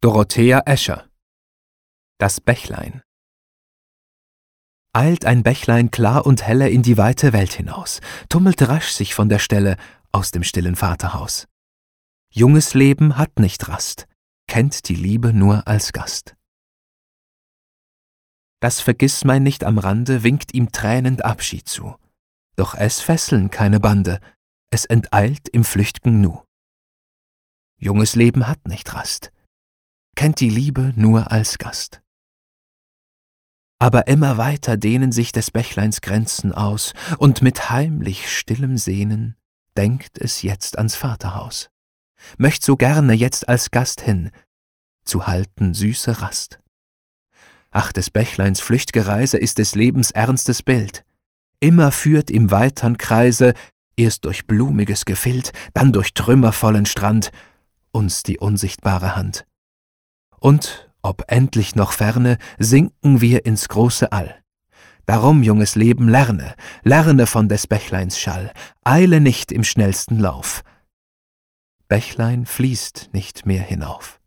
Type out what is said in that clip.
Dorothea Escher Das Bächlein Eilt ein Bächlein klar und helle in die weite Welt hinaus, tummelt rasch sich von der Stelle aus dem stillen Vaterhaus. Junges Leben hat nicht Rast, kennt die Liebe nur als Gast. Das Vergissmein nicht am Rande winkt ihm tränend Abschied zu, doch es fesseln keine Bande, es enteilt im flücht'gen Nu. Junges Leben hat nicht Rast, kennt die Liebe nur als Gast. Aber immer weiter dehnen sich des Bächleins Grenzen aus, und mit heimlich stillem Sehnen denkt es jetzt ans Vaterhaus, möcht so gerne jetzt als Gast hin, zu halten süße Rast. Ach, des Bächleins flücht'ge Reise ist des Lebens ernstes Bild. Immer führt im weitern Kreise, erst durch blumiges Gefild, dann durch trümmervollen Strand, uns die unsichtbare Hand und, ob endlich noch ferne, sinken wir ins große All. Darum, junges Leben, lerne, lerne von des Bächleins Schall, eile nicht im schnellsten Lauf. Bächlein fließt nicht mehr hinauf.